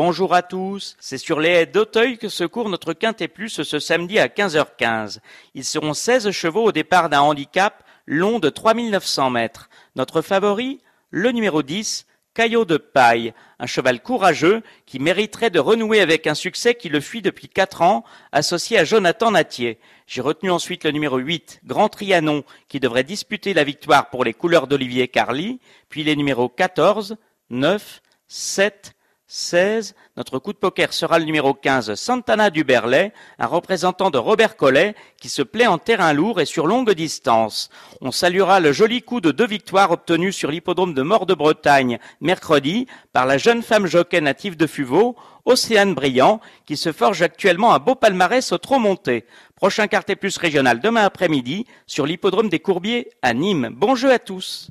Bonjour à tous. C'est sur les haies d'Auteuil que se court notre Quintet Plus ce samedi à 15h15. Ils seront 16 chevaux au départ d'un handicap long de 3900 mètres. Notre favori, le numéro 10, Caillot de paille, un cheval courageux qui mériterait de renouer avec un succès qui le fuit depuis quatre ans, associé à Jonathan Natier. J'ai retenu ensuite le numéro 8, Grand Trianon, qui devrait disputer la victoire pour les couleurs d'Olivier Carly, puis les numéros 14, 9, 7, 16. Notre coup de poker sera le numéro 15, Santana du Berlay, un représentant de Robert Collet qui se plaît en terrain lourd et sur longue distance. On saluera le joli coup de deux victoires obtenues sur l'hippodrome de Mort de Bretagne mercredi par la jeune femme jockey native de Fuveau, Océane Brillant, qui se forge actuellement un beau palmarès au trop monté. Prochain quartier plus régional demain après-midi sur l'hippodrome des Courbiers à Nîmes. Bon jeu à tous.